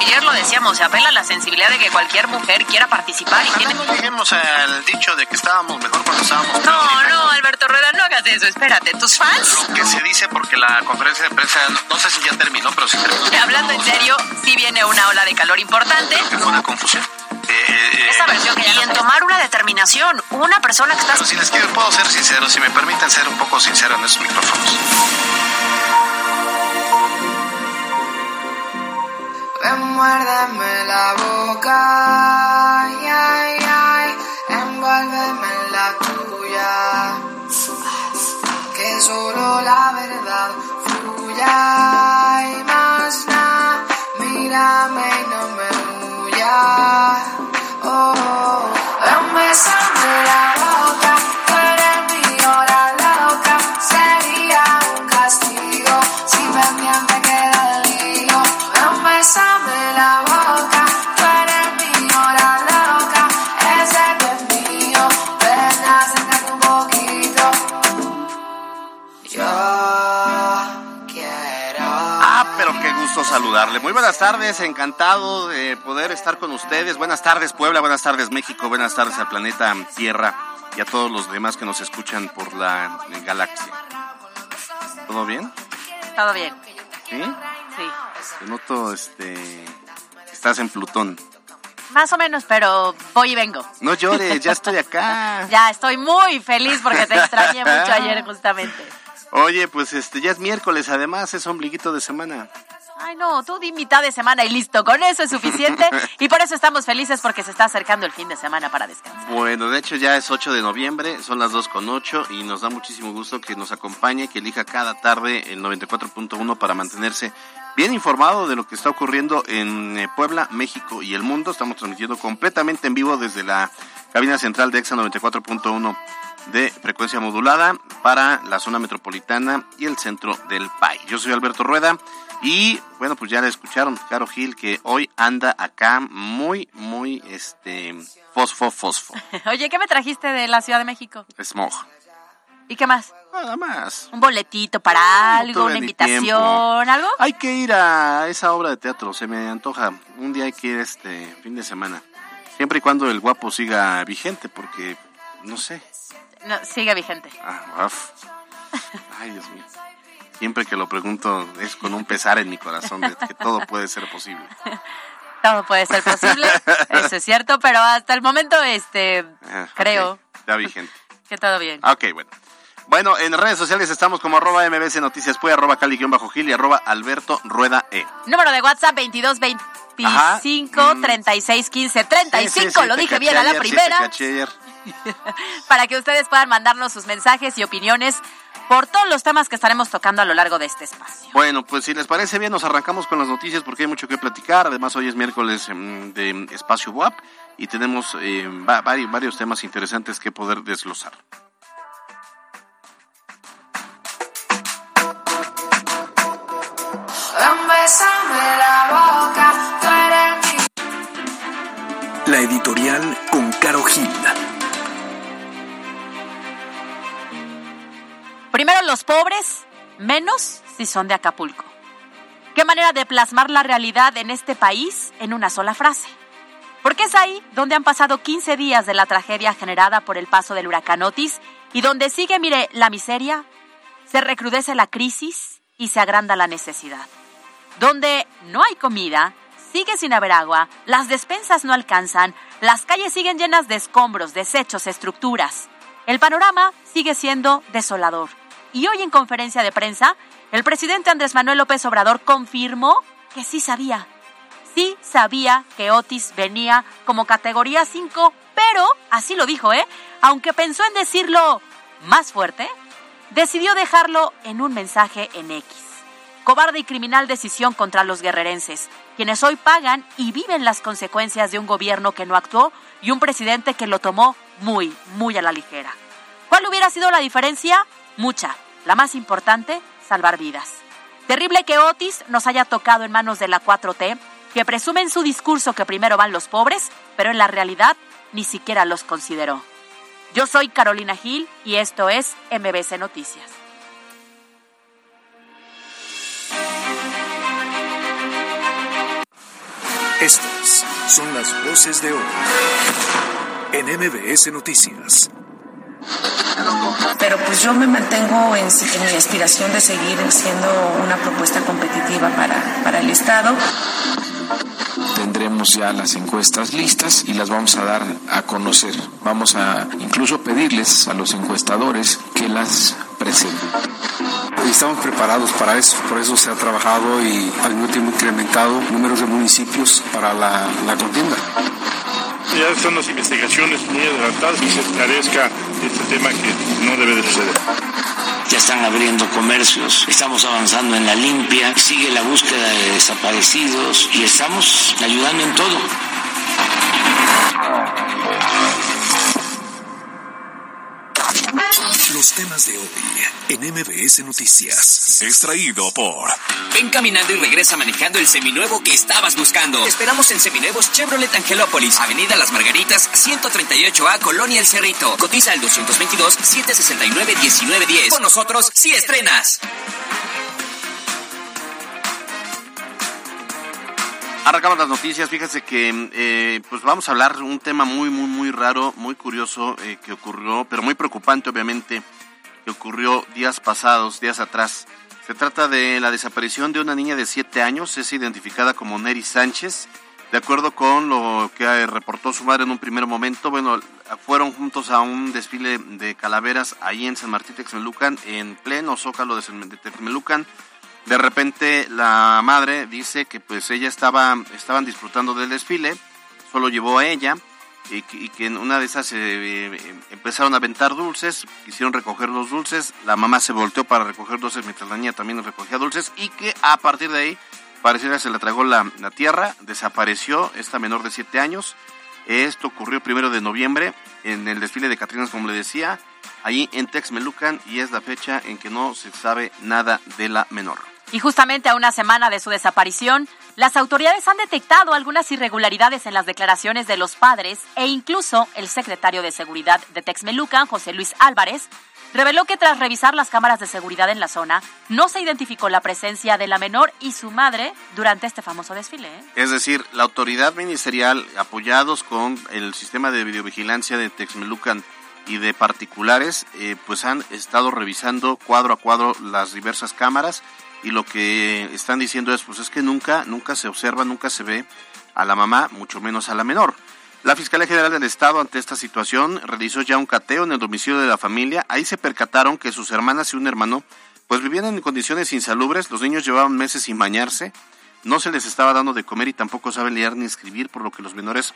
Ayer lo decíamos, se apela a la sensibilidad de que cualquier mujer quiera participar y tiene... No lleguemos al dicho de que estábamos mejor cuando estábamos... No, no, Alberto Rueda, no hagas eso, espérate, ¿tus fans? Lo que se dice porque la conferencia de prensa, no, sé si ya terminó, pero sí terminó. Hablando en serio, sí viene una ola de calor importante. Creo que fue una confusión. Eh, eh, Esa versión que y en tomar una determinación, una persona que está... pero si les quiero, puedo ser sincero, si me permiten ser un poco sincero en esos micrófonos. Ven, muérdeme la boca, ay, ay, ay, envuélveme en la tuya, que solo la verdad fluya y más nada, mírame saludarle. Muy buenas tardes, encantado de poder estar con ustedes. Buenas tardes Puebla, buenas tardes México, buenas tardes al planeta Tierra y a todos los demás que nos escuchan por la galaxia. ¿Todo bien? Todo bien, ¿Sí? sí. Te noto, este... Estás en Plutón. Más o menos, pero voy y vengo. No llores, ya estoy acá. Ya estoy muy feliz porque te extrañé mucho ayer justamente. Oye, pues este ya es miércoles, además es ombliguito de semana. Ay, no, tú di mitad de semana y listo. Con eso es suficiente. y por eso estamos felices porque se está acercando el fin de semana para descansar. Bueno, de hecho ya es 8 de noviembre, son las 2 con 8 y nos da muchísimo gusto que nos acompañe, que elija cada tarde el 94.1 para mantenerse bien informado de lo que está ocurriendo en eh, Puebla, México y el mundo. Estamos transmitiendo completamente en vivo desde la cabina central de EXA 94.1 de frecuencia modulada para la zona metropolitana y el centro del país. Yo soy Alberto Rueda y bueno, pues ya la escucharon, Caro Gil, que hoy anda acá muy, muy, este, fosfo, fosfo, Oye, ¿qué me trajiste de la Ciudad de México? smog. ¿Y qué más? Nada más. ¿Un boletito para No algo? ¿Una invitación? tiempo. ¿Algo? Hay que ir a esa obra de teatro, se me antoja. Un día hay que ir este fin de semana. Siempre y cuando el guapo siga vigente, porque no sé. No, sigue vigente. Ah, uf. Ay, Dios mío. Siempre que lo pregunto es con un pesar en mi corazón de que todo puede ser posible. Todo puede ser posible, eso es cierto, pero hasta el momento, este, Ah, creo Ya vigente. que todo bien. Ok, bueno. Bueno, en redes sociales estamos como arroba mbc noticias, puede arroba cali-gil y arroba alberto rueda e. Número de WhatsApp 22 Ajá. 25 Mm. 36 15 35, Sí, sí, sí, lo dije bien a la ayer, primera, para que ustedes puedan mandarnos sus mensajes y opiniones por todos los temas que estaremos tocando a lo largo de este espacio. Bueno, pues si les parece bien, nos arrancamos con las noticias porque hay mucho que platicar. Además, hoy es miércoles mm, de Espacio WAP y tenemos eh, va- vari- varios temas interesantes que poder desglosar. La editorial con Caro Gil. Primero los pobres, menos si son de Acapulco. Qué manera de plasmar la realidad en este país en una sola frase. Porque es ahí donde han pasado 15 días de la tragedia generada por el paso del huracán Otis y donde sigue, mire, la miseria, se recrudece la crisis y se agranda la necesidad. Donde no hay comida, sigue sin haber agua, las despensas no alcanzan, las calles siguen llenas de escombros, desechos, estructuras. El panorama sigue siendo desolador. Y hoy en conferencia de prensa, el presidente Andrés Manuel López Obrador confirmó que sí sabía. Sí sabía que Otis venía como categoría 5, pero, así lo dijo, ¿eh? Aunque pensó en decirlo más fuerte, decidió dejarlo en un mensaje en X. Cobarde y criminal decisión contra los guerrerenses, quienes hoy pagan y viven las consecuencias de un gobierno que no actuó y un presidente que lo tomó muy, muy a la ligera. ¿Cuál hubiera sido la diferencia? Mucha. La más importante, salvar vidas. Terrible que Otis nos haya tocado en manos de la 4T, que presume en su discurso que primero van los pobres, pero en la realidad ni siquiera los consideró. Yo soy Carolina Gil y esto es MBC Noticias. Estas son las voces de hoy en MBS Noticias. Pero pues yo me mantengo en, en, mi aspiración de seguir siendo una propuesta competitiva para, para el Estado. Tendremos ya las encuestas listas y las vamos a dar a conocer. Vamos a incluso pedirles a los encuestadores que las presenten. Estamos preparados para eso, por eso se ha trabajado y al mismo tiempo incrementado números de municipios para la, la contienda. Ya están las investigaciones muy adelantadas y se esclarezca este tema que no debe de suceder. Ya están abriendo comercios, estamos avanzando en la limpia, sigue la búsqueda de desaparecidos y estamos ayudando en todo. Los temas de hoy en MBS Noticias. Extraído por. Ven caminando y regresa manejando el seminuevo que estabas buscando. Te esperamos en Seminuevos Chevrolet Angelópolis, Avenida Las Margaritas, 138A, Colonia El Cerrito. Cotiza al 222-769-1910. Con nosotros, si estrenas. Arrancamos las noticias. Fíjese que eh, pues vamos a hablar de un tema muy, muy, muy raro, muy curioso eh, que ocurrió, pero muy preocupante, obviamente, que ocurrió días pasados, días atrás. Se trata de la desaparición de una niña de 7 años, es identificada como Neri Sánchez. De acuerdo con lo que reportó su madre en un primer momento, bueno, fueron juntos a un desfile de calaveras ahí en San Martín Texmelucan, en pleno zócalo de Texmelucan de repente la madre dice que pues ella estaba, estaban disfrutando del desfile, solo llevó a ella y que, en una de esas eh, empezaron a aventar dulces, quisieron recoger los dulces, la mamá se volteó para recoger dulces mientras la niña también recogía dulces y que a partir de ahí pareciera se la tragó la, la tierra, desapareció esta menor de 7 años. Esto ocurrió primero de noviembre en el desfile de Catrinas, como le decía, ahí en Texmelucan y es la fecha en que no se sabe nada de la menor. Y justamente a una semana de su desaparición, las autoridades han detectado algunas irregularidades en las declaraciones de los padres e incluso el secretario de Seguridad de Texmelucan, José Luis Álvarez, reveló que tras revisar las cámaras de seguridad en la zona, no se identificó la presencia de la menor y su madre durante este famoso desfile. ¿eh? Es decir, la autoridad ministerial, apoyados con el sistema de videovigilancia de Texmelucan y de particulares, eh, pues han estado revisando cuadro a cuadro las diversas cámaras y lo que están diciendo es pues es que nunca nunca se observa, nunca se ve a la mamá, mucho menos a la menor. La Fiscalía General del Estado ante esta situación realizó ya un cateo en el domicilio de la familia. Ahí se percataron que sus hermanas y un hermano pues vivían en condiciones insalubres, los niños llevaban meses sin bañarse, no se les estaba dando de comer y tampoco saben leer ni escribir, por lo que los menores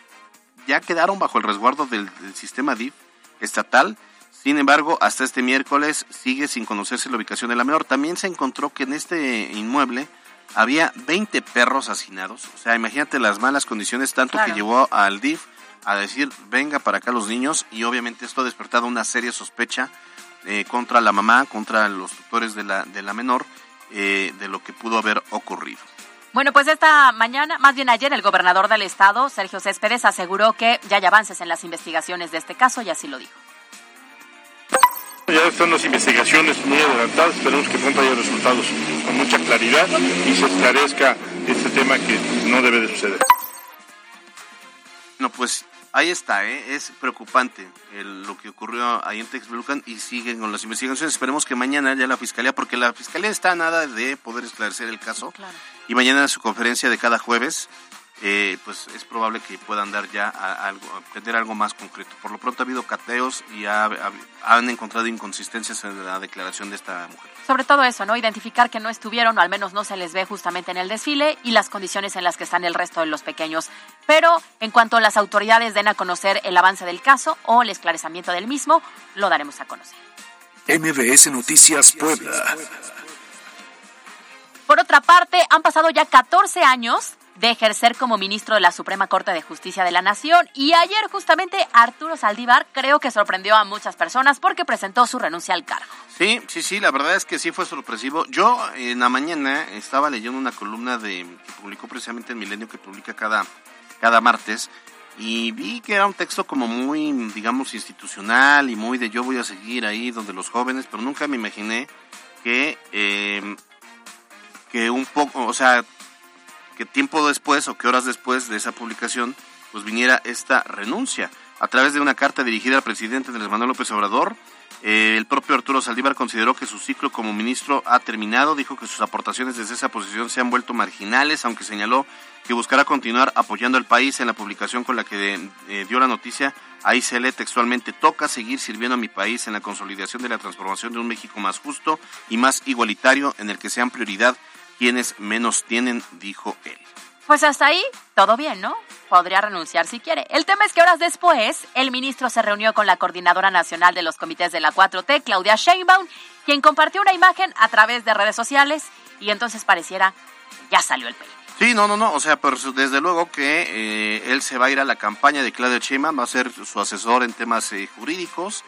ya quedaron bajo el resguardo del, del sistema DIF estatal sin embargo, hasta este miércoles sigue sin conocerse la ubicación de la menor. También se encontró que en este inmueble había 20 perros hacinados. O sea, imagínate las malas condiciones, tanto que llevó al DIF a decir, venga para acá los niños. Y obviamente esto ha despertado una seria sospecha eh, contra la mamá, contra los tutores de la, de la menor, eh, de lo que pudo haber ocurrido. Bueno, pues esta mañana, más bien ayer, el gobernador del estado, Sergio Céspedes, aseguró que ya hay avances en las investigaciones de este caso y así lo dijo. Ya están las investigaciones muy adelantadas, esperemos que pronto haya resultados con mucha claridad y se esclarezca este tema que no debe de suceder. No, pues ahí está, ¿eh? es preocupante lo que ocurrió ahí en Texmelucan y siguen con las investigaciones. Esperemos que mañana ya la fiscalía, porque la fiscalía está a nada de poder esclarecer el caso. Y mañana su conferencia de cada jueves eh, pues es probable que puedan dar ya a, algo, tener algo más concreto. Por lo pronto ha habido cateos y han encontrado inconsistencias en la declaración de esta mujer. Sobre todo eso, ¿no? Identificar que no estuvieron, o al menos no se les ve justamente en el desfile, y las condiciones en las que están el resto de los pequeños. Pero en cuanto las autoridades den a conocer el avance del caso o el esclarecimiento del mismo, lo daremos a conocer. MBS Noticias Puebla. Por otra parte, han pasado ya 14 años de ejercer como ministro de la Suprema Corte de Justicia de la Nación. Y ayer justamente Arturo Saldívar creo que sorprendió a muchas personas porque presentó su renuncia al cargo. Sí, sí, sí, la verdad es que sí fue sorpresivo. Yo en la mañana estaba leyendo una columna de que publicó precisamente en Milenio, que publica cada, cada martes, y vi que era un texto como muy, digamos, institucional y muy de yo voy a seguir ahí donde los jóvenes, pero nunca me imaginé que, eh, que un poco, o sea, que tiempo después o que horas después de esa publicación, pues viniera esta renuncia a través de una carta dirigida al presidente Andrés Manuel López Obrador eh, el propio Arturo Saldívar consideró que su ciclo como ministro ha terminado, dijo que sus aportaciones desde esa posición se han vuelto marginales, aunque señaló que buscará continuar apoyando al país en la publicación con la que eh, dio la noticia. Ahí se lee textualmente, toca seguir sirviendo a mi país en la consolidación de la transformación de un México más justo y más igualitario en el que sean prioridad quienes menos tienen, dijo él. Pues hasta ahí, todo bien, ¿no? Podría renunciar si quiere. El tema es que horas después, el ministro se reunió con la coordinadora nacional de los comités de la 4T, Claudia Sheinbaum, quien compartió una imagen a través de redes sociales y entonces pareciera ya salió el pelo. Sí, no, no, no, o sea, pero desde luego que eh, él se va a ir a la campaña de Claudia Sheinbaum, va a ser su asesor en temas eh, jurídicos,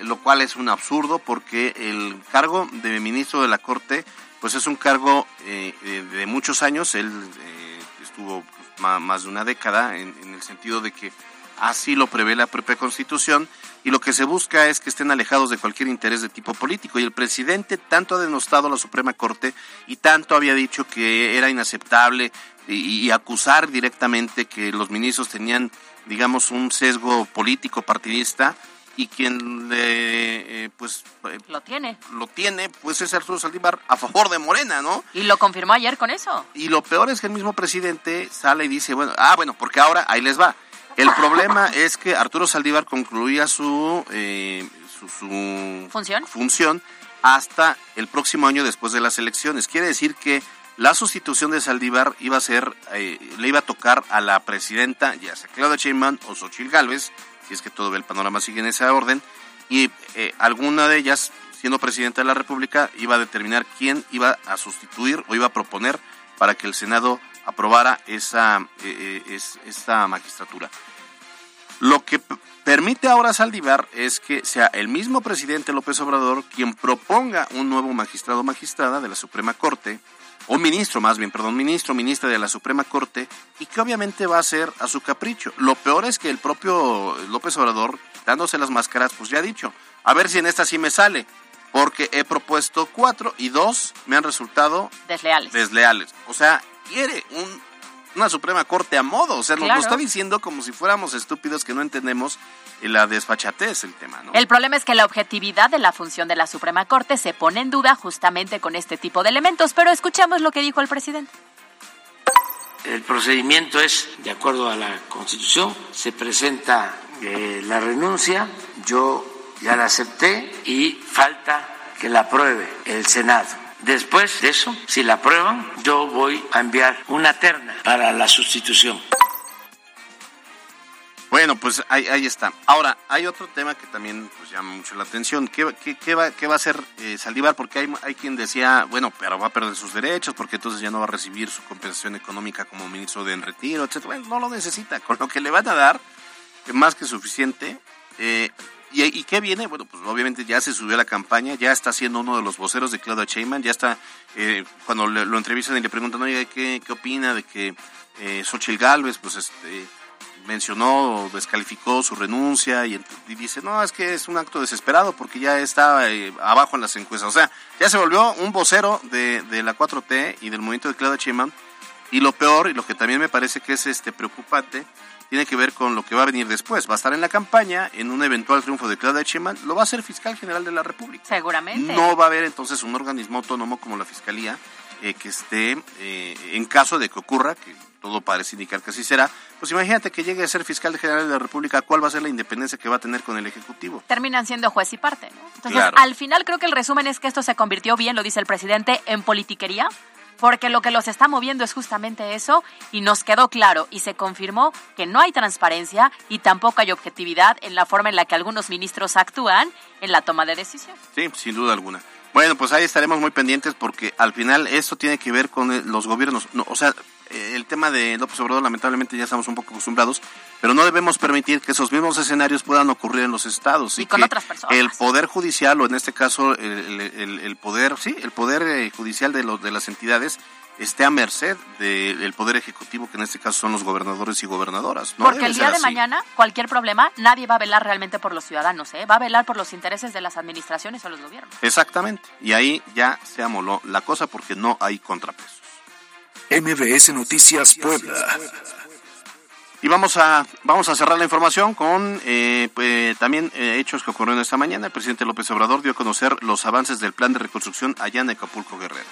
lo cual es un absurdo porque el cargo de ministro de la Corte, pues es un cargo eh, de muchos años, él estuvo más de una década en, el sentido de que así lo prevé la propia Constitución y lo que se busca es que estén alejados de cualquier interés de tipo político. Y el presidente tanto ha denostado la Suprema Corte y tanto había dicho que era inaceptable y, acusar directamente que los ministros tenían, digamos, un sesgo político partidista y quien le, eh, pues eh, lo tiene. lo tiene pues es Arturo Saldívar a favor de Morena no y lo confirmó ayer con eso. Y lo peor es que el mismo presidente sale y dice bueno ah bueno porque ahora ahí les va. El problema es que Arturo Saldívar concluía su, eh, su, función. función hasta el próximo año después de las elecciones. Quiere decir que la sustitución de Saldívar iba a ser le iba a tocar a la presidenta ya sea Claudia Sheinbaum o Xochitl Gálvez si es que todo el panorama sigue en esa orden, y eh, alguna de ellas, siendo presidenta de la República, iba a determinar quién iba a sustituir o iba a proponer para que el Senado aprobara esa, eh, eh, esa magistratura. Lo que permite ahora Saldívar es que sea el mismo presidente López Obrador quien proponga un nuevo magistrado o magistrada de la Suprema Corte o ministro más bien, perdón, ministro, ministra de la Suprema Corte, y que obviamente va a ser a su capricho. Lo peor es que el propio López Obrador, dándose las máscaras, pues ya ha dicho, a ver si en esta sí me sale, porque he propuesto cuatro y dos me han resultado desleales. Desleales. O sea, quiere un, una Suprema Corte a modo, o sea, nos lo está diciendo como si fuéramos estúpidos que no entendemos la desfachatez el tema, ¿no? El problema es que la objetividad de la función de la Suprema Corte se pone en duda justamente con este tipo de elementos, pero escuchemos lo que dijo el presidente. El procedimiento es, de acuerdo a la Constitución, se presenta eh, la renuncia, yo ya la acepté y falta que la apruebe el Senado. Después de eso, si la aprueban, yo voy a enviar una terna para la sustitución. Bueno, pues ahí, ahí, está. Ahora, hay otro tema que también pues, llama mucho la atención. ¿Qué, qué, va, qué va, a hacer eh, Saldívar? Porque hay, hay quien decía, bueno, pero va a perder sus derechos porque entonces ya no va a recibir su compensación económica como ministro de retiro, etc. Bueno, no lo necesita. Con lo que le van a dar, más que suficiente. Eh, ¿Y, qué viene? Bueno, pues obviamente ya se subió a la campaña, ya está siendo uno de los voceros de Claudia Sheinbaum, ya está, eh, cuando lo entrevistan y le preguntan, oye, ¿qué, qué opina de que eh, Xochitl Galvez, pues este mencionó o descalificó su renuncia y, dice, no, es que es un acto desesperado porque ya está eh, abajo en las encuestas. O sea, ya se volvió un vocero de, de la 4T y del movimiento de Claudia Sheinbaum. Y lo peor, y lo que también me parece que es este preocupante, tiene que ver con lo que va a venir después. Va a estar en la campaña, en un eventual triunfo de Claudia Sheinbaum, lo va a ser fiscal general de la República. Seguramente. No va a haber entonces un organismo autónomo como la Fiscalía eh, que esté, eh, en caso de que ocurra, que todo parece indicar que así será, pues imagínate que llegue a ser fiscal general de la República, ¿cuál va a ser la independencia que va a tener con el Ejecutivo? Terminan siendo juez y parte, ¿no? Entonces, al final creo que el resumen es que esto se convirtió bien, lo dice el presidente, en politiquería, porque lo que los está moviendo es justamente eso y nos quedó claro y se confirmó que no hay transparencia y tampoco hay objetividad en la forma en la que algunos ministros actúan en la toma de decisiones. Sí, sin duda alguna. Bueno, pues ahí estaremos muy pendientes porque al final esto tiene que ver con los gobiernos. No, o sea, el tema de López Obrador lamentablemente ya estamos un poco acostumbrados, pero no debemos permitir que esos mismos escenarios puedan ocurrir en los estados. Y, con otras personas. El poder judicial, o en este caso el, poder, sí, el poder eh, judicial de, los, de las entidades esté a merced del poder ejecutivo, que en este caso son los gobernadores y gobernadoras. Porque el día de mañana, cualquier problema, nadie va a velar realmente por los ciudadanos, ¿eh? va a velar por los intereses de las administraciones o los gobiernos. Exactamente, y ahí ya se amoló la cosa porque no hay contrapesos. MBS Noticias Puebla. Y vamos a, vamos a cerrar la información con eh, pues, también eh, hechos que ocurrieron esta mañana. El presidente López Obrador dio a conocer los avances del plan de reconstrucción allá en Acapulco Guerrero.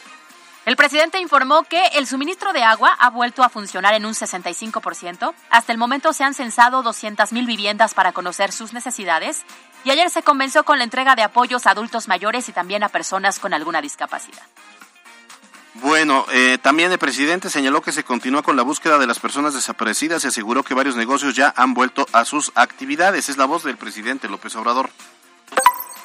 El presidente informó que el suministro de agua ha vuelto a funcionar en un 65%. Hasta el momento se han censado 200.000 viviendas para conocer sus necesidades y ayer se comenzó con la entrega de apoyos a adultos mayores y también a personas con alguna discapacidad. Bueno, eh, también el presidente señaló que se continúa con la búsqueda de las personas desaparecidas y aseguró que varios negocios ya han vuelto a sus actividades. Es la voz del presidente López Obrador.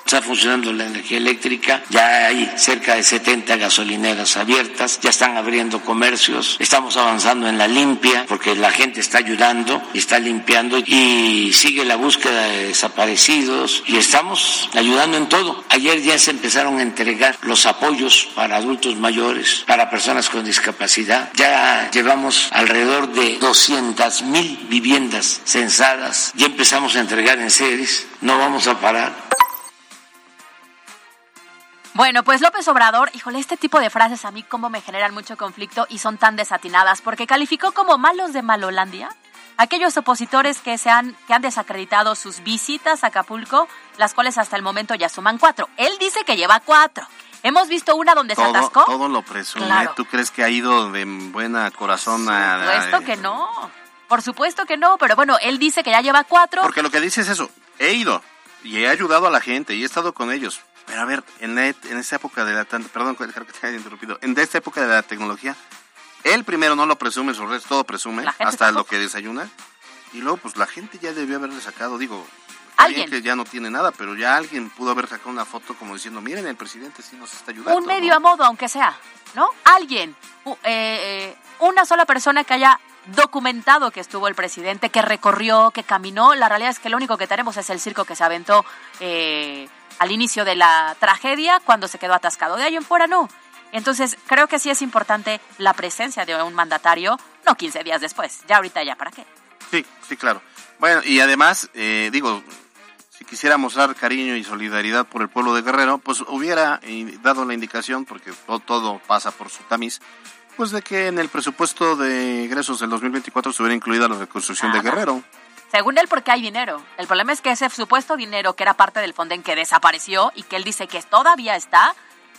Está funcionando la energía eléctrica, ya hay cerca de 70 gasolineras abiertas, ya están abriendo comercios, estamos avanzando en la limpia porque la gente está ayudando, está limpiando y sigue la búsqueda de desaparecidos y estamos ayudando en todo. Ayer ya se empezaron a entregar los apoyos para adultos mayores, para personas con discapacidad. Ya llevamos alrededor de 200 mil viviendas censadas, ya empezamos a entregar en series, no vamos a parar. Bueno, pues López Obrador, híjole, este tipo de frases a mí como me generan mucho conflicto y son tan desatinadas, porque calificó como malos de Malolandia aquellos opositores que se han, que han desacreditado sus visitas a Acapulco, las cuales hasta el momento ya suman cuatro. Él dice que lleva cuatro. Hemos visto una donde se atascó. Todo lo presume. ¿Tú crees que ha ido de buena corazón a...? Por supuesto que no. Por supuesto que no, pero bueno, él dice que ya lleva cuatro. Porque lo que dice es eso. He ido y he ayudado a la gente y he estado con ellos. Pero a ver, en, en esta época de la... Perdón, creo que te haya interrumpido. En esta época de la tecnología, él primero no lo presume, su resto todo presume, hasta lo que desayuna. Y luego, pues la gente ya debió haberle sacado, digo, alguien que ya no tiene nada, pero ya alguien pudo haber sacado una foto como diciendo, miren, el presidente sí nos está ayudando. Un medio a modo, aunque sea, ¿no? Alguien, eh, eh, una sola persona que haya documentado que estuvo el presidente, que recorrió, que caminó. La realidad es que lo único que tenemos es el circo que se aventó eh, al inicio de la tragedia cuando se quedó atascado. De ahí en fuera no. Entonces, creo que sí es importante la presencia de un mandatario, no 15 días después, ya ahorita ya, ¿para qué? Sí, sí, claro. Bueno, y además, eh, digo, si quisiera mostrar cariño y solidaridad por el pueblo de Guerrero, pues hubiera eh, dado la indicación, porque todo, todo pasa por su tamiz, pues de que en el presupuesto de ingresos del 2024 se hubiera incluida la reconstrucción de Guerrero. Según él, porque hay dinero. El problema es que ese supuesto dinero que era parte del Fonden que desapareció y que él dice que todavía está,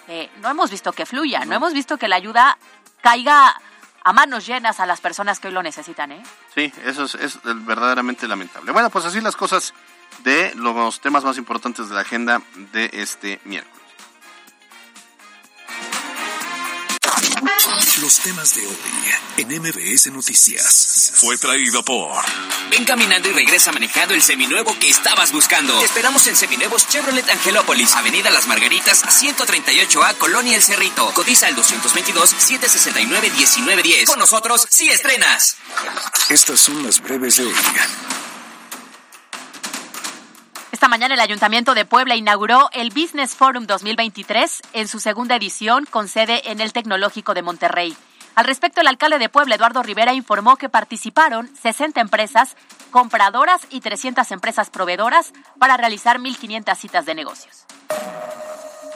eh, no hemos visto que fluya, no. hemos visto que la ayuda caiga a manos llenas a las personas que hoy lo necesitan, ¿eh? Sí, eso es, es verdaderamente lamentable. Bueno, pues así las cosas de los temas más importantes de la agenda de este miércoles. Los temas de hoy en MBS Noticias. Fue traído por. Ven caminando y regresa manejando el seminuevo que estabas buscando. Te esperamos en Seminuevos Chevrolet Angelópolis, Avenida Las Margaritas, 138A, Colonia El Cerrito. Codiza el 222-769-1910. Con nosotros, sí estrenas. Estas son las breves de hoy. Esta mañana el Ayuntamiento de Puebla inauguró el Business Forum 2023 en su segunda edición con sede en el Tecnológico de Monterrey. Al respecto, el alcalde de Puebla, Eduardo Rivera, informó que participaron 60 empresas compradoras y 300 empresas proveedoras para realizar 1.500 citas de negocios.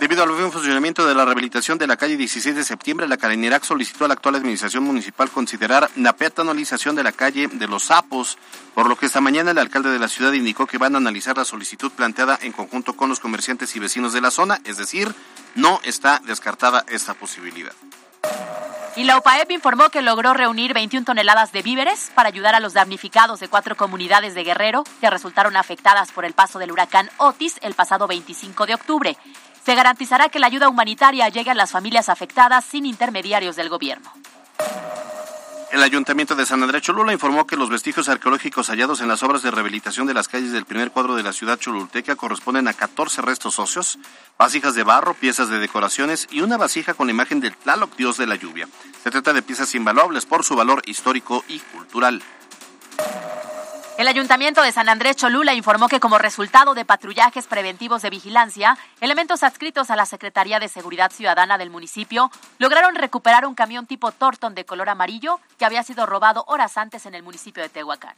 Debido al buen funcionamiento de la rehabilitación de la calle 16 de septiembre, la Carinerac solicitó a la actual administración municipal considerar la peatonalización de la calle de los Sapos, por lo que esta mañana el alcalde de la ciudad indicó que van a analizar la solicitud planteada en conjunto con los comerciantes y vecinos de la zona, es decir, no está descartada esta posibilidad. Y la OPAEP informó que logró reunir 21 toneladas de víveres para ayudar a los damnificados de cuatro comunidades de Guerrero que resultaron afectadas por el paso del huracán Otis el pasado 25 de octubre se garantizará que la ayuda humanitaria llegue a las familias afectadas sin intermediarios del gobierno. El Ayuntamiento de San Andrés Cholula informó que los vestigios arqueológicos hallados en las obras de rehabilitación de las calles del primer cuadro de la ciudad cholulteca corresponden a 14 restos óseos, vasijas de barro, piezas de decoraciones y una vasija con imagen del Tlaloc, dios de la lluvia. Se trata de piezas invaluables por su valor histórico y cultural. El Ayuntamiento de San Andrés Cholula informó que como resultado de patrullajes preventivos de vigilancia, elementos adscritos a la Secretaría de Seguridad Ciudadana del municipio lograron recuperar un camión tipo Torton de color amarillo que había sido robado horas antes en el municipio de Tehuacán.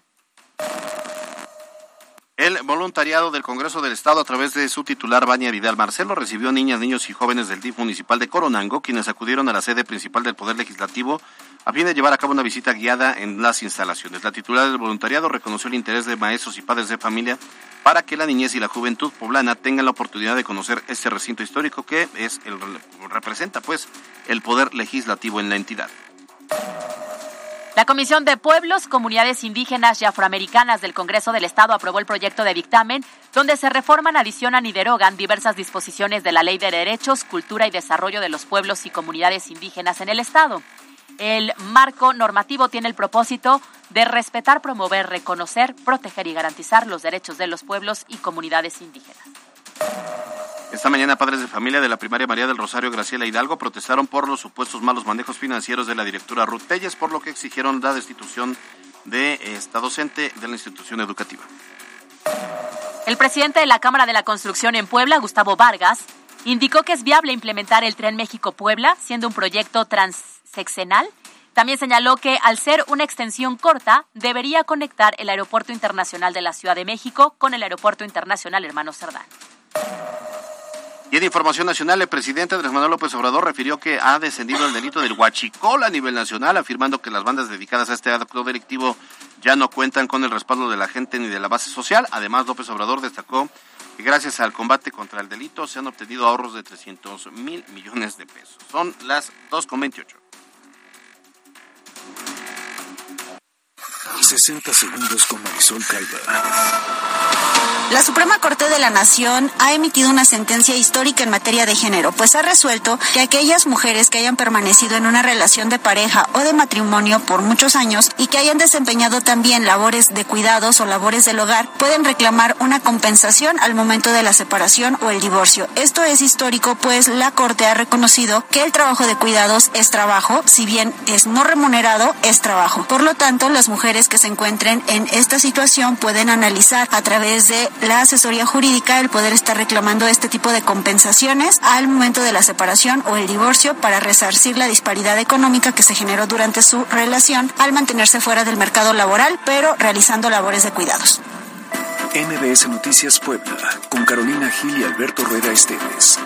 El voluntariado del Congreso del Estado, a través de su titular, Baña Vidal Marcelo, recibió niñas, niños y jóvenes del DIF municipal de Coronango, quienes acudieron a la sede principal del Poder Legislativo a fin de llevar a cabo una visita guiada en las instalaciones. La titular del voluntariado reconoció el interés de maestros y padres de familia para que la niñez y la juventud poblana tengan la oportunidad de conocer este recinto histórico que es representa pues el poder legislativo en la entidad. La Comisión de Pueblos, Comunidades Indígenas y Afroamericanas del Congreso del Estado aprobó el proyecto de dictamen donde se reforman, adicionan y derogan diversas disposiciones de la Ley de Derechos, Cultura y Desarrollo de los Pueblos y Comunidades Indígenas en el Estado. El marco normativo tiene el propósito de respetar, promover, reconocer, proteger y garantizar los derechos de los pueblos y comunidades indígenas. Esta mañana padres de familia de la primaria María del Rosario Graciela Hidalgo protestaron por los supuestos malos manejos financieros de la directora Ruth Telles, por lo que exigieron la destitución de esta docente de la institución educativa. El presidente de la Cámara de la Construcción en Puebla, Gustavo Vargas, indicó que es viable implementar el Tren México-Puebla, siendo un proyecto transseccional. También señaló que al ser una extensión corta, debería conectar el Aeropuerto Internacional de la Ciudad de México con el Aeropuerto Internacional Hermano Cerdán. Y en información nacional, el presidente Andrés Manuel López Obrador refirió que ha descendido el delito del huachicol a nivel nacional, afirmando que las bandas dedicadas a este acto delictivo ya no cuentan con el respaldo de la gente ni de la base social. Además, López Obrador destacó que gracias al combate contra el delito se han obtenido ahorros de 300 mil millones de pesos. Son las 2,28. 60 segundos con Marisol Calva. La Suprema Corte de la Nación ha emitido una sentencia histórica en materia de género, pues ha resuelto que aquellas mujeres que hayan permanecido en una relación de pareja o de matrimonio por muchos años y que hayan desempeñado también labores de cuidados o labores del hogar pueden reclamar una compensación al momento de la separación o el divorcio. Esto es histórico, pues la Corte ha reconocido que el trabajo de cuidados es trabajo, si bien es no remunerado, es trabajo. Por lo tanto, las mujeres que se encuentren en esta situación pueden analizar a través de la asesoría jurídica el poder estar reclamando este tipo de compensaciones al momento de la separación o el divorcio para resarcir la disparidad económica que se generó durante su relación al mantenerse fuera del mercado laboral, pero realizando labores de cuidados. MBS Noticias Puebla, con Carolina Gil y Alberto Rueda Esteves.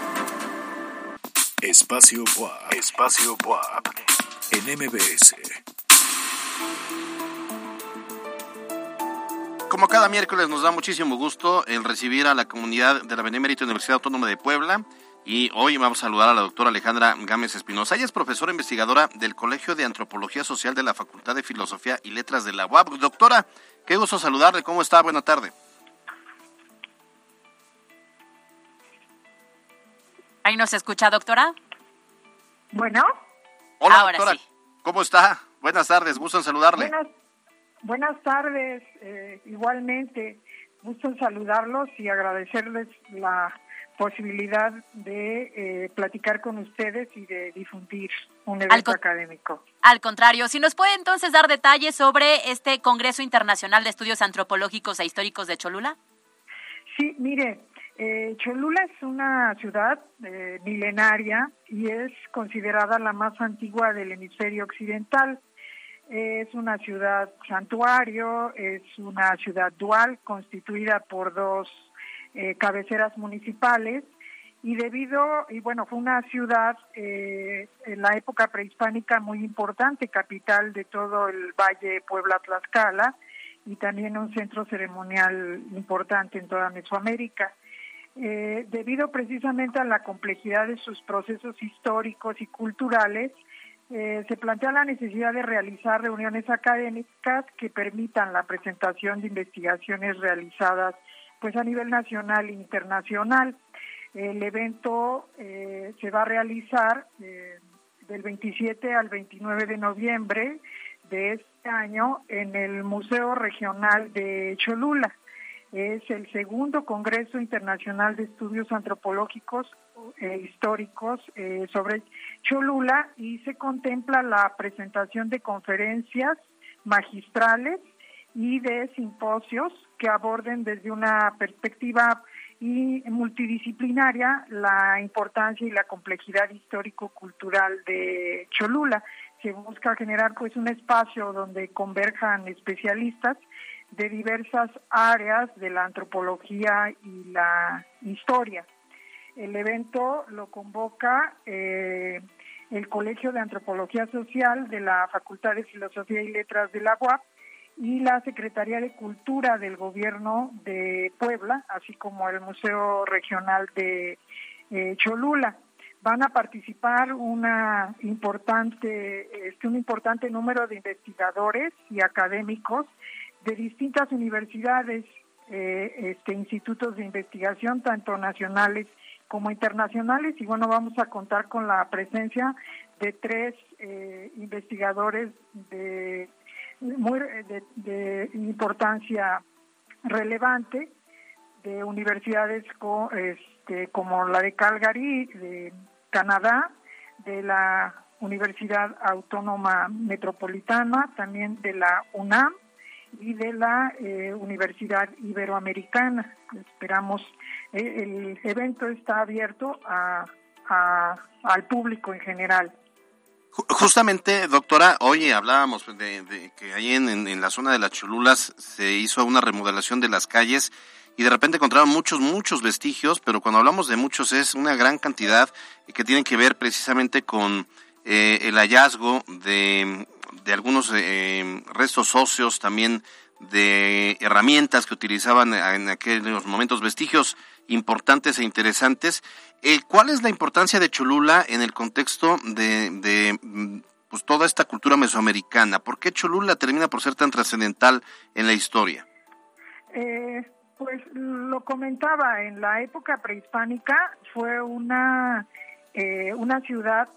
Espacio WAP. Espacio WAP. En MBS. Como cada miércoles nos da muchísimo gusto el recibir a la comunidad de la Benemérita Universidad Autónoma de Puebla y hoy vamos a saludar a la doctora Alejandra Gámez Espinosa. Ella es profesora investigadora del Colegio de Antropología Social de la Facultad de Filosofía y Letras de la UAP. Doctora, qué gusto saludarle. ¿Cómo está? Buena tarde. ¿Ahí nos escucha, doctora? Bueno. Hola, doctora. ¿Cómo está? Buenas tardes, gusto en saludarle. Buenas tardes, eh, igualmente. Gusto en saludarlos y agradecerles la posibilidad de eh, platicar con ustedes y de difundir un evento académico. Al contrario, si nos puede entonces dar detalles sobre este Congreso Internacional de Estudios Antropológicos e Históricos de Cholula. Sí, mire, eh, Cholula es una ciudad milenaria y es considerada la más antigua del hemisferio occidental. Es una ciudad santuario, es una ciudad dual constituida por dos eh, cabeceras municipales y debido, y bueno, fue una ciudad eh, en la época prehispánica muy importante, capital de todo el Valle Puebla-Tlaxcala y también un centro ceremonial importante en toda Mesoamérica. Eh, debido precisamente a la complejidad de sus procesos históricos y culturales, eh, se plantea la necesidad de realizar reuniones académicas que permitan la presentación de investigaciones realizadas pues a nivel nacional e internacional. El evento eh, se va a realizar eh, del 27 al 29 de noviembre de este año en el Museo Regional de Cholula. Es el segundo Congreso Internacional de Estudios Antropológicos eh, históricos sobre Cholula y se contempla la presentación de conferencias magistrales y de simposios que aborden desde una perspectiva y multidisciplinaria la importancia y la complejidad histórico-cultural de Cholula. Se busca generar pues un espacio donde converjan especialistas de diversas áreas de la antropología y la historia. El evento lo convoca eh, el Colegio de Antropología Social de la Facultad de Filosofía y Letras de la UAP y la Secretaría de Cultura del Gobierno de Puebla, así como el Museo Regional de eh, Cholula. Van a participar una importante, este, un importante número de investigadores y académicos de distintas universidades, eh, este, institutos de investigación, tanto nacionales como internacionales. Y bueno, vamos a contar con la presencia de tres eh, investigadores de muy de, importancia relevante de universidades este, como la de Calgary, de Canadá, de la Universidad Autónoma Metropolitana, también de la UNAM y de la eh, Universidad Iberoamericana. Esperamos, eh, el evento está abierto a, al público en general. Justamente, doctora, hoy hablábamos de, que ahí en, la zona de las Cholulas se hizo una remodelación de las calles y de repente encontraron muchos, muchos vestigios, pero cuando hablamos de muchos es una gran cantidad que tienen que ver precisamente con eh, el hallazgo de, de algunos eh, restos óseos, también de herramientas que utilizaban en aquellos momentos, vestigios importantes e interesantes. Eh, ¿Cuál es la importancia de Cholula en el contexto de, mm, pues, toda esta cultura mesoamericana? ¿Por qué Cholula termina por ser tan trascendental en la historia? Eh, pues lo comentaba, en la época prehispánica fue una, eh, una ciudad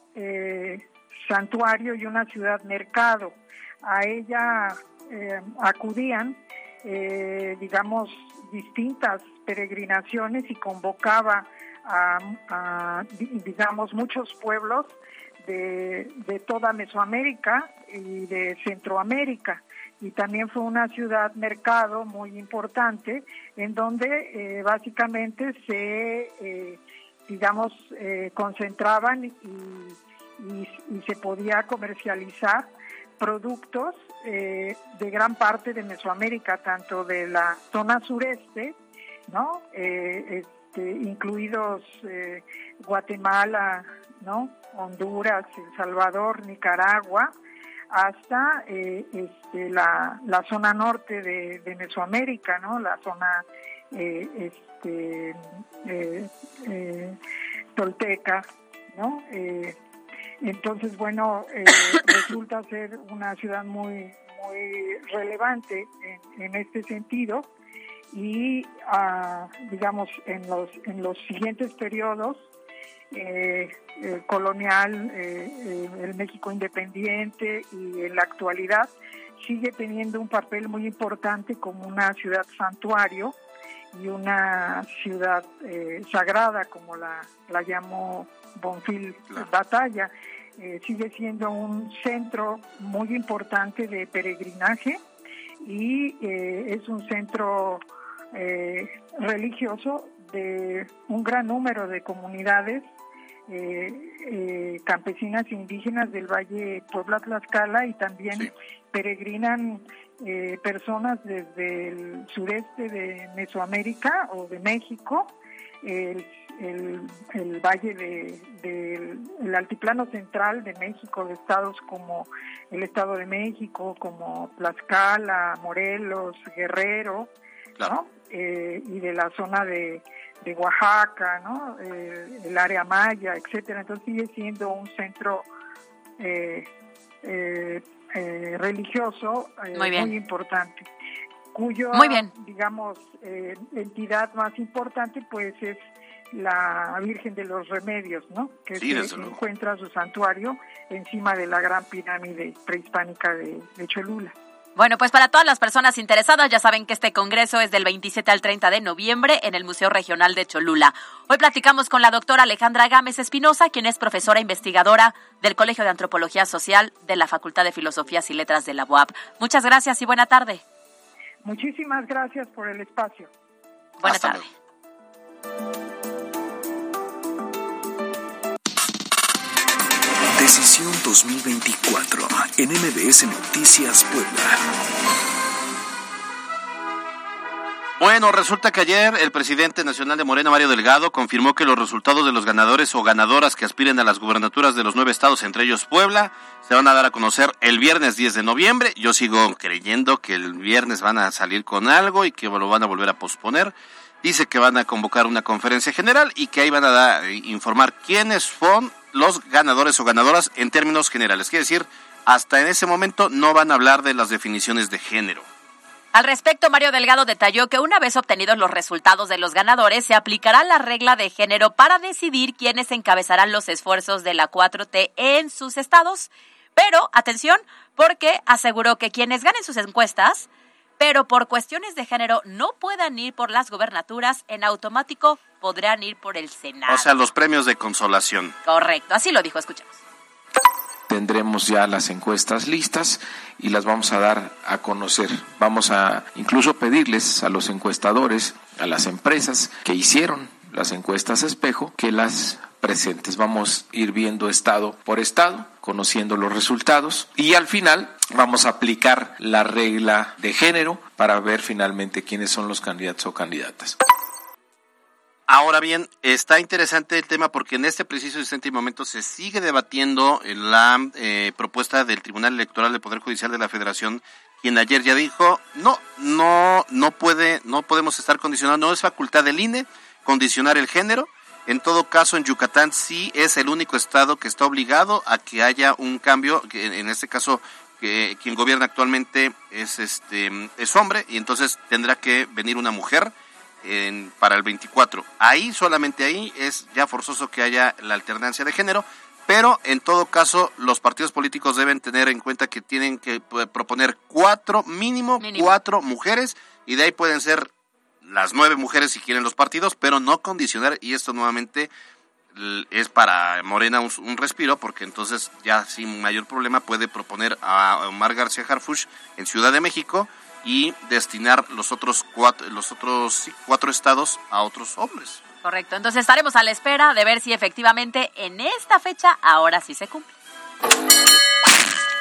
santuario y una ciudad mercado. A ella acudían, digamos, distintas peregrinaciones y convocaba a, digamos, muchos pueblos de, de, toda Mesoamérica y de Centroamérica. Y también fue una ciudad mercado muy importante en donde eh, básicamente se, eh, digamos, eh, concentraban y, y, se podía comercializar productos de gran parte de Mesoamérica, tanto de la zona sureste, ¿no? Este, incluidos eh, Guatemala, ¿no? Honduras, El Salvador, Nicaragua, hasta eh, este, la, zona norte de, Mesoamérica, ¿no? La zona eh, este, tolteca, ¿no? Entonces, bueno, resulta ser una ciudad muy, muy relevante en, en este sentido. Y ah, digamos en los en los siguientes periodos eh, el colonial eh, el México independiente y en la actualidad sigue teniendo un papel muy importante como una ciudad santuario y una ciudad eh, sagrada como la, la llamó Bonfil Batalla sigue siendo un centro muy importante de peregrinaje y es un centro eh, religioso de un gran número de comunidades eh, eh, campesinas indígenas del Valle Puebla Tlaxcala y también peregrinan personas desde el sureste de Mesoamérica o de México, el, valle del altiplano central de México, de estados como el Estado de México, como Tlaxcala, Morelos, Guerrero, ¿no? Eh, y de la zona de, Oaxaca, ¿no? Eh, el área maya, etcétera. Entonces sigue siendo un centro eh, religioso muy, importante, cuyo, digamos, entidad más importante, pues es la Virgen de los Remedios, ¿no? Que se encuentra su santuario encima de la gran pirámide prehispánica de Cholula. Bueno, pues para todas las personas interesadas, ya saben que este congreso es del 27 al 30 de noviembre en el Museo Regional de Cholula. Hoy platicamos con la doctora Alejandra Gámez Espinosa, quien es profesora investigadora del Colegio de Antropología Social de la Facultad de Filosofías y Letras de la UAP. Muchas gracias y buena tarde. Muchísimas gracias por el espacio. Buenas tardes. Decisión 2024 en MBS Noticias Puebla. Bueno, resulta que ayer el presidente nacional de Morena, Mario Delgado, confirmó que los resultados de los ganadores o ganadoras que aspiren a las gubernaturas de los nueve estados, entre ellos Puebla, se van a dar a conocer el viernes 10 de noviembre. Yo sigo creyendo que el viernes van a salir con algo y que lo van a volver a posponer. Dice que van a convocar una conferencia general y que ahí van a informar quiénes son los ganadores o ganadoras en términos generales. Quiere decir, hasta en ese momento no van a hablar de las definiciones de género. Al respecto, Mario Delgado detalló que una vez obtenidos los resultados de los ganadores, se aplicará la regla de género para decidir quiénes encabezarán los esfuerzos de la 4T en sus estados. Pero, atención, porque aseguró que quienes ganen sus encuestas, pero por cuestiones de género no puedan ir por las gobernaturas, en automático podrán ir por el Senado. O sea, los premios de consolación. Correcto, así lo dijo, escuchemos tendremos ya las encuestas listas y las vamos a dar a conocer. Vamos a incluso pedirles a los encuestadores, a las empresas que hicieron las encuestas espejo, que las presentes. Vamos a ir viendo estado por estado, conociendo los resultados y al final vamos a aplicar la regla de género para ver finalmente quiénes son los candidatos o candidatas. Ahora bien, está interesante el tema porque en este preciso instante y momento se sigue debatiendo la eh, propuesta del Tribunal Electoral del Poder Judicial de la Federación, quien ayer ya dijo, no, no, no puede, no podemos estar condicionados, no es facultad del INE condicionar el género. En todo caso, en Yucatán sí es el único estado que está obligado a que haya un cambio, que en este caso que quien gobierna actualmente es este es hombre y entonces tendrá que venir una mujer para el 24. Ahí, solamente ahí, es ya forzoso que haya la alternancia de género, pero en todo caso los partidos políticos deben tener en cuenta que tienen que proponer cuatro, mínimo, cuatro mujeres, y de ahí pueden ser las nueve mujeres si quieren los partidos, pero no condicionar, y esto nuevamente es para Morena un, respiro, porque entonces ya sin mayor problema puede proponer a Omar García Harfush en Ciudad de México, y destinar los otros cuatro, los otros cuatro estados a otros hombres. Correcto, entonces estaremos a la espera de ver si efectivamente en esta fecha ahora sí se cumple.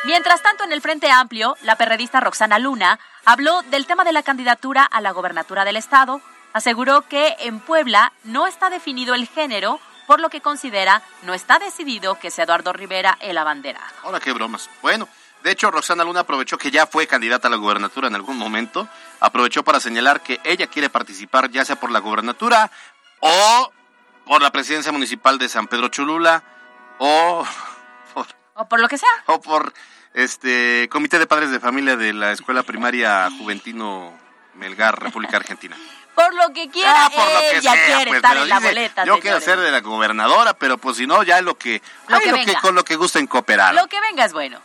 Mientras tanto, en el Frente Amplio, la perredista Roxana Luna habló del tema de la candidatura a la gobernatura del Estado. Aseguró que en Puebla no está definido el género, por lo que considera no está decidido que sea Eduardo Rivera el abanderado. Ahora qué bromas. Bueno, de hecho, Roxana Luna aprovechó que ya fue candidata a la gubernatura en algún momento, aprovechó para señalar que ella quiere participar ya sea por la gubernatura o por la presidencia municipal de San Pedro Cholula o por, o por lo que sea. O por este comité de padres de familia de la Escuela Primaria Juventino Melgar, República Argentina. Por lo que quiera, ah, por lo que ella quiere pues, estar en la boleta. Yo quiero ser de la gobernadora, pero pues si no, ya lo que, lo que, con lo que gusta en cooperar. Lo que venga es bueno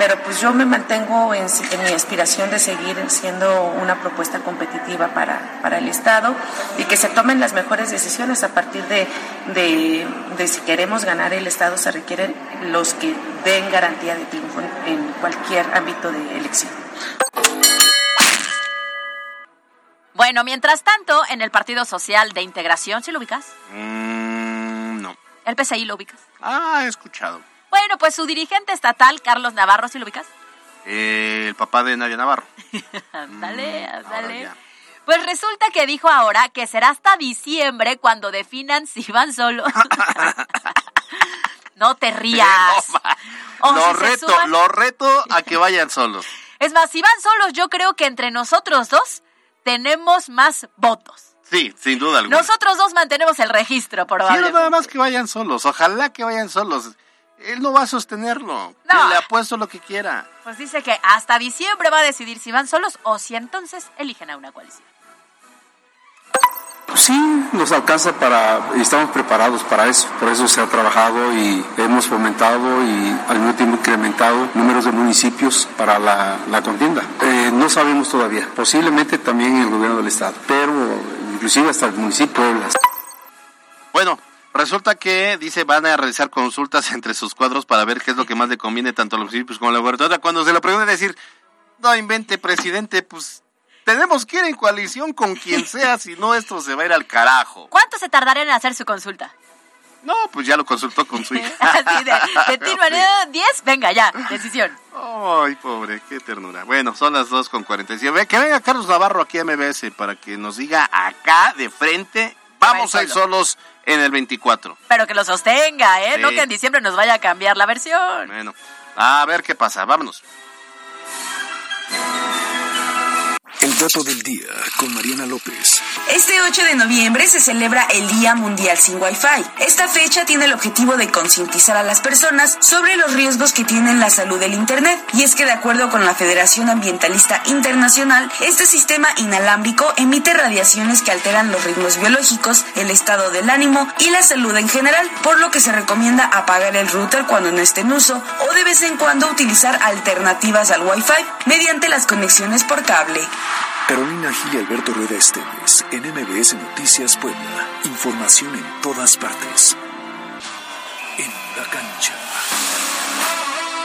pero pues yo me mantengo en, mi aspiración de seguir siendo una propuesta competitiva para, para, el Estado y que se tomen las mejores decisiones a partir de, de, si queremos ganar el Estado se requieren los que den garantía de triunfo en cualquier ámbito de elección. Bueno, mientras tanto, en el Partido Social de Integración, ¿sí lo ubicas? Mm, no. ¿El PCI lo ubicas? Ah, he escuchado. Bueno, pues su dirigente estatal, Carlos Navarro, ¿sí lo ubicas? Eh, el papá de Nadia Navarro. dale, mm, dale. Pues resulta que dijo ahora que será hasta diciembre cuando definan si van solos. no te rías. lo reto, lo reto a que vayan solos. Es más, si van solos, yo creo que entre nosotros dos tenemos más votos. Sí, sin duda alguna. Nosotros dos mantenemos el registro, probablemente. Quiero nada más que vayan solos. Ojalá que vayan solos. Él no va a sostenerlo. No. le apuesto lo que quiera. Pues dice que hasta diciembre va a decidir si van solos o si entonces eligen a una coalición. Sí, nos alcanza para, y estamos preparados para eso. Por eso se ha trabajado y hemos fomentado y al mismo tiempo incrementado números de municipios para la, contienda. Eh, no sabemos todavía, posiblemente también el gobierno del estado, pero inclusive hasta el municipio de las... Bueno, Resulta que, dice, van a realizar consultas entre sus cuadros para ver qué es lo que más le conviene tanto a los municipios como a la gobernadora. Cuando se lo preguntan, decir, No invente, presidente, pues tenemos que ir en coalición con quien sea, si no esto se va a ir al carajo. ¿Cuánto se tardaría en hacer su consulta? No, pues ya lo consultó con su hija. Así de, de Tin Manedo, 10, venga ya, decisión. Ay, pobre, qué ternura. Bueno, son las 2 con 47. Ve, Que venga Carlos Navarro aquí a MBS para que nos diga acá de frente, vamos a ir solo. solos en el 24. Pero que lo sostenga, ¿eh? Sí. No que en diciembre nos vaya a cambiar la versión. Bueno, a ver qué pasa, vámonos. El dato del día con Mariana López. Este 8 de noviembre se celebra el Día Mundial sin Wi-Fi. Esta fecha tiene el objetivo de concientizar a las personas sobre los riesgos que tiene la salud del Internet. Y es que de acuerdo con la Federación Ambientalista Internacional, este sistema inalámbrico emite radiaciones que alteran los ritmos biológicos, el estado del ánimo y la salud en general, por lo que se recomienda apagar el router cuando no esté en uso o de vez en cuando utilizar alternativas al Wi-Fi mediante las conexiones por cable. Carolina Gil y Alberto Rueda Esteves en MBS Noticias Puebla. Información en todas partes. En la cancha.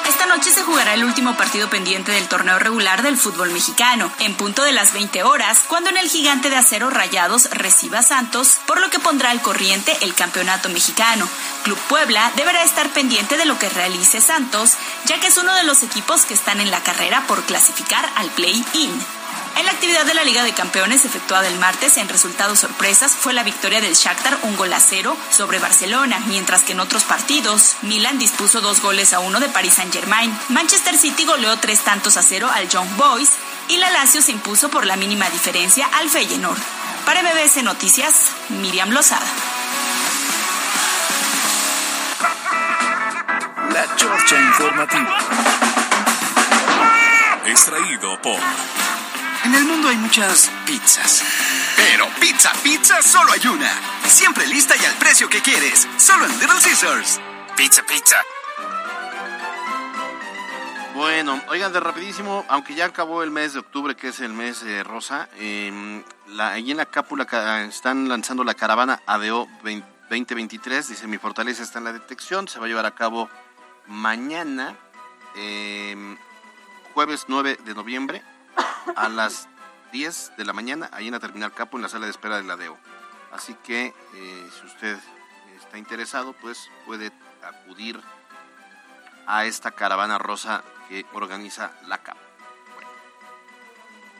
Esta noche se jugará el último partido pendiente del torneo regular del fútbol mexicano, en punto de las 20 horas, cuando en el gigante de acero Rayados reciba Santos, por lo que pondrá al corriente el campeonato mexicano. Club Puebla deberá estar pendiente de lo que realice Santos, ya que es uno de los equipos que están en la carrera por clasificar al play-in. En la actividad de la Liga de Campeones efectuada el martes en resultados sorpresas fue la victoria del Shakhtar un gol a cero sobre Barcelona, mientras que en otros partidos Milan dispuso dos goles a uno de Paris Saint-Germain, Manchester City goleó tres tantos a cero al Young Boys y la Lazio se impuso por la mínima diferencia al Feyenoord. Para MBS Noticias, Miriam Lozada. La Chorcha Informativa. Extraído por... En el mundo hay muchas pizzas. Pero pizza, pizza, solo hay una. Siempre lista y al precio que quieres. Solo en Little Caesars. Pizza, pizza. Bueno, oigan, de rapidísimo, aunque ya acabó el mes de octubre, que es el mes eh, rosa, la, allí en la cápula están lanzando la caravana ADO 20 2023, dice mi fortaleza está en la detección, se va a llevar a cabo mañana, eh, jueves 9 de noviembre, a las 10 de la mañana, ahí en la Terminal Capo, en la sala de espera de la DEO. Así que, eh, si usted está interesado, pues puede acudir a esta caravana rosa que organiza la CAP.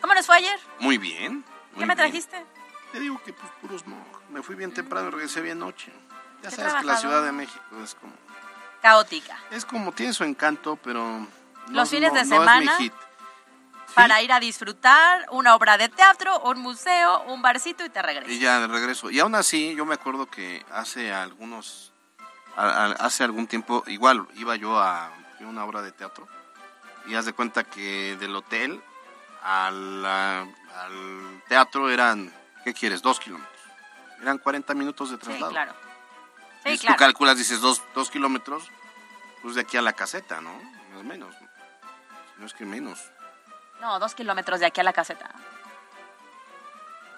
¿Cómo nos fue ayer? Muy bien. ¿Qué me bien. trajiste? Te digo que pues puros no. Me fui bien temprano y regresé bien noche. Ya sabes que la. Ciudad de México es como... Caótica. Es como, tiene su encanto, pero... no- Los fines no- de no es mi semana hit. Para ir a disfrutar una obra de teatro, un museo, un barcito y te regresas. Y ya de regreso. Y aún así, yo me acuerdo que hace algunos... a- a- hace algún tiempo, igual, iba yo a una obra de teatro y haz de cuenta que del hotel al, al teatro eran, ¿qué quieres? Dos kilómetros. Eran 40 minutos de Sí, traslado. claro. Sí, Y si claro. tú calculas, dices, dos, dos kilómetros, pues de aquí a la caseta, ¿no? Más o menos. No es que menos. No, dos kilómetros de aquí a la caseta.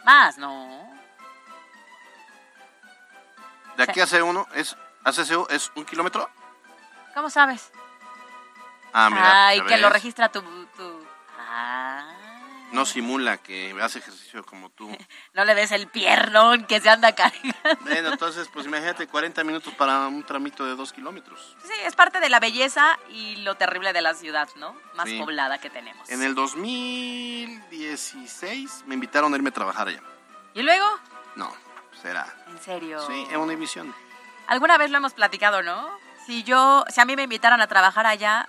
Más, no. De aquí a C1 es, a CCU es un kilómetro. ¿Cómo sabes? Ah, mira. Ay, ¿ya que lo registra tu... tu- Ah, No simula que hace ejercicio como tú. no le ves el piernón que se anda cargando. bueno, entonces, pues imagínate 40 minutos para un tramito de dos kilómetros. Sí, es parte de la belleza y lo terrible de la ciudad, ¿no? Más Sí. poblada que tenemos. En el 2016 me invitaron a irme a trabajar allá. ¿Y luego? No, será. ¿En serio? Sí, en Univision. Alguna vez lo hemos platicado, ¿no? Si yo, si a mí me invitaran a trabajar allá,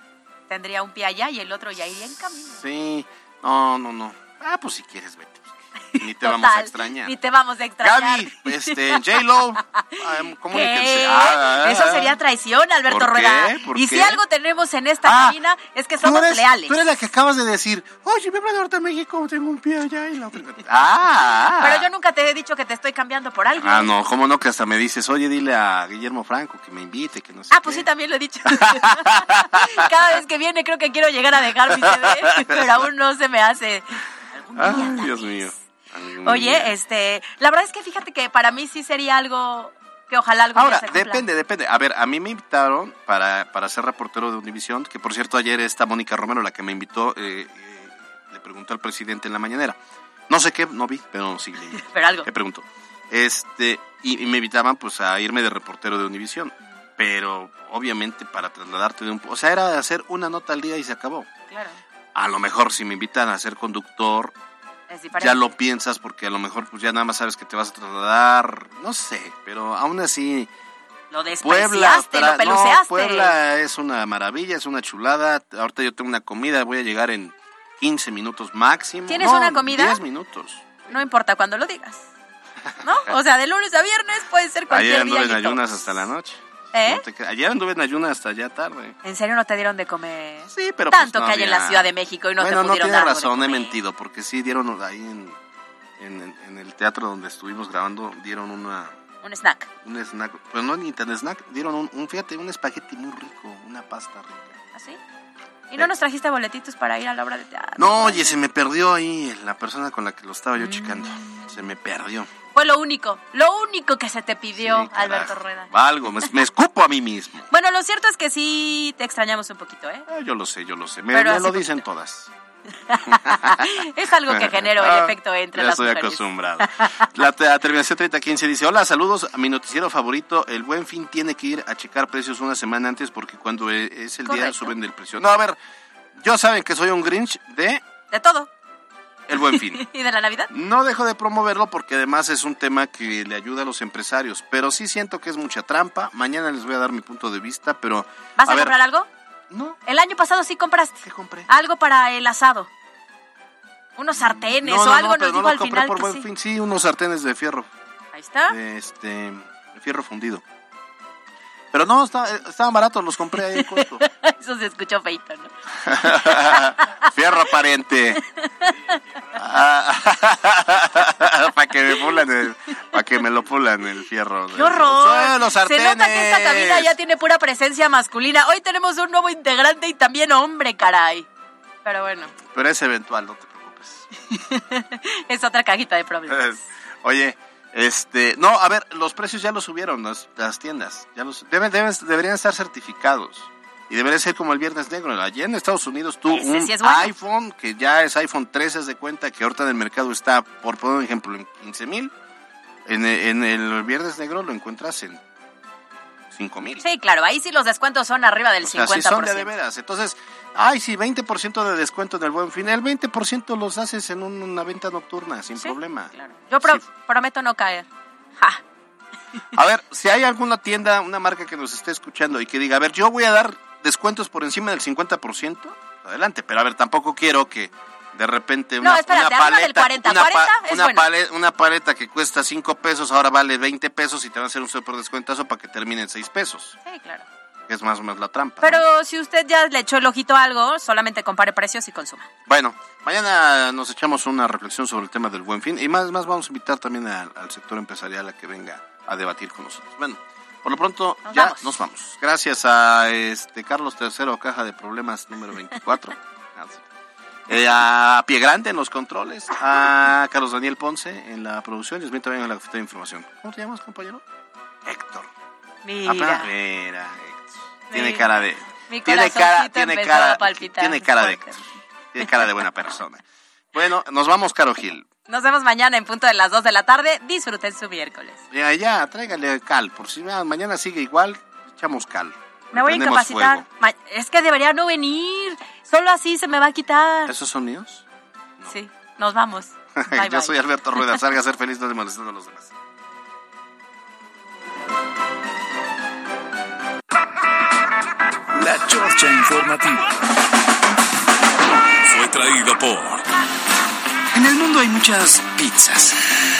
tendría un pie allá y el otro ya iría en camino. Sí, no, no, no. Ah, pues si quieres, vete. Ni te vamos a extrañar. Ni te vamos a extrañar. Gaby, este, J-Lo, um, comuníquense. ¿Qué? Ah, ah, Eso ah. sería traición, Alberto ¿Por qué? Rueda. ¿Por y si algo tenemos en esta Ah, cabina es que somos eres, leales. tú eres la que acabas de decir, oye, me voy a Norte México, tengo un pie allá y la otra. Ah, Pero yo nunca te he dicho que te estoy cambiando por algo. Ah, no, cómo no, que hasta me dices, oye, dile a Guillermo Franco que me invite, que no sé. Ah, pues sí, también lo he dicho. Cada vez que viene creo que quiero llegar a dejar mi CD, pero aún no se me hace. Ay, Dios mío. Oye, este, la verdad es que fíjate que para mí sí sería algo que ojalá algún Ahora, depende, depende. A ver, a mí me invitaron para, para ser reportero de Univision, que por cierto ayer esta Mónica Romero, la que me invitó, eh, eh, le preguntó al presidente en la mañanera. No sé qué, no vi, pero sí leí. Pero algo. Le preguntó. Este, y, y me invitaban pues a irme de reportero de Univisión. Pero obviamente para trasladarte de un... O sea, era hacer una nota al día y se acabó. Claro. A lo mejor si me invitan a ser conductor, ya lo piensas porque a lo mejor pues ya nada más sabes que te vas a trasladar, no sé, pero aún así Lo Puebla, tra- lo peluceaste. no, Puebla es una maravilla, es una chulada. Ahorita yo tengo una comida, voy a llegar en 15 minutos máximo. ¿Tienes No, una comida? 10 minutos. No importa cuando lo digas. ¿No? O sea, de lunes a viernes puede ser cualquier Ayer día. en y todo. ayunas hasta la noche. ¿Eh? No te cre- Ayer anduve en ayunas hasta ya tarde. ¿En serio no te dieron de comer? Sí, pero pues, Tanto no que hay en la había- Ciudad de México y no bueno, te no pudieron dar de razón, he mentido, porque sí dieron ahí en, en, en el teatro donde estuvimos grabando, dieron una, Un snack. un snack, pues no ni tan snack, dieron un, un, fíjate, un espagueti muy rico, una pasta rica. ¿Así? ¿Y no nos trajiste boletitos para ir a la obra de teatro? No, oye, se me perdió ahí la persona con la que lo estaba yo Mm. checando. Se me perdió. Fue lo único, lo único que se te pidió, Sí. Alberto Rueda. Algo, me, me escupo a mí mismo. Bueno, lo cierto es que sí te extrañamos un poquito, ¿eh? Eh, yo lo sé, yo lo sé. Me, Pero me así lo dicen todas. es algo que generó el Ah, efecto entre ya las estoy mujeres. acostumbrado. La, te- la terminación 3015 dice, hola, saludos a mi noticiero favorito. El Buen Fin tiene que ir a checar precios una semana antes porque cuando e- es el día suben el precio. No, a ver, yo saben que soy un Grinch de De todo. El Buen Fin. ¿Y de la Navidad? No dejo de promoverlo porque además es un tema que le ayuda a los empresarios, pero sí siento que es mucha trampa. Mañana les voy a dar mi punto de vista, pero... ¿Vas a, ver, comprar algo? No. El año pasado sí compraste. ¿Qué compré? Algo para el asado. Unos sartenes No, o algo nos no dijo al compré final por que Buen sí. Fin. Sí, unos sartenes de fierro. Ahí está. de este de fierro fundido. Pero no, está- estaban baratos, los compré ahí en Costco. Eso se escuchó feito, ¿no? fierro aparente. para que me pulan el, para que me lo pulan el fierro. ¡Qué horror! Los Se nota que esta cabina ya tiene pura presencia masculina. Hoy tenemos un nuevo integrante y también hombre, caray. Pero bueno, Pero es eventual, no te preocupes. es otra cajita de problemas. Oye, este, no, a ver, los precios ya los subieron las, las tiendas, ya los deben, deben- deberían estar certificados. Y debería ser como el Viernes Negro. Allí en Estados Unidos tú Ese un sí es bueno. iPhone, que ya es iPhone 13, haz de cuenta que ahorita en el mercado está, por poner un ejemplo, en 15 mil. En, el- en el Viernes Negro lo encuentras en 5 mil. Sí, claro, ahí sí los descuentos son arriba del O sea, 50%. sí son de, de veras. Entonces, ay, sí, 20% de descuento en el Buen Fin. El 20% los haces en un- una venta nocturna, sin problema. Yo pro- prometo no caer. Ja. A ver, si hay alguna tienda, una marca que nos esté escuchando y que diga, a ver, yo voy a dar descuentos por encima del 50%, adelante, pero a ver, tampoco quiero que de repente No, una, espérate, una arriba del 40, una, 40 es una, bueno. pale- una paleta que cuesta 5 pesos ahora vale 20 pesos y te van a hacer un super descuentazo para que termine en 6 pesos, Sí, claro. Que es más o menos la trampa. Pero si usted ya le echó el ojito a algo, solamente compare precios y consuma. Bueno, mañana nos echamos una reflexión sobre el tema del buen fin y más, más vamos a invitar también al, al sector empresarial a que venga a debatir con nosotros. Bueno, por lo pronto Nos ya vamos. nos vamos. Gracias a este Carlos III, caja de problemas número 24. Gracias. Eh, a Pie Grande en los controles, a Carlos Daniel Ponce en la producción y también en la de información. ¿Cómo te llamas, compañero? Héctor. Mira. Ah, mira. Tiene cara de... Mi tiene cara, tiene cara, tiene cara de tiene cara de buena persona. Bueno, nos vamos, Caro Gil. Nos vemos mañana en punto de las 2 de la tarde. Disfruten su miércoles. Ya, ya, tráigale cal, por si mañana sigue igual, echamos cal. Me voy a incapacitar. Es que debería no venir. Solo así se me va a quitar. ¿Esos son míos? Sí, nos vamos. Bye, Yo bye. soy Alberto Rueda, salga a ser feliz, no le molestando a los demás. La Chorcha Informativa. Fue traída por En el mundo hay muchas pizzas.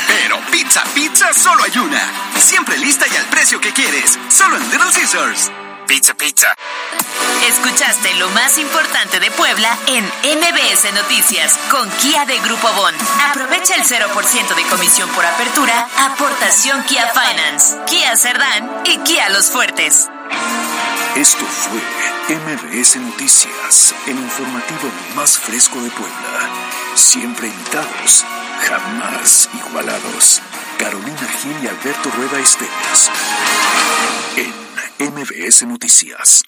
Pero pizza, pizza, solo hay una. Siempre lista y al precio que quieres. Solo en Little Caesars. Pizza, pizza. Escuchaste lo más importante de Puebla en MBS Noticias con Kia de Grupo Bon. Aprovecha el 0% de comisión por apertura, aportación Kia Finance, Kia Cerdán y Kia Los Fuertes. Esto fue MBS Noticias, el informativo más fresco de Puebla. Siempre invitados, jamás igualados. Carolina Gil y Alberto Rueda Esteves. En MBS Noticias.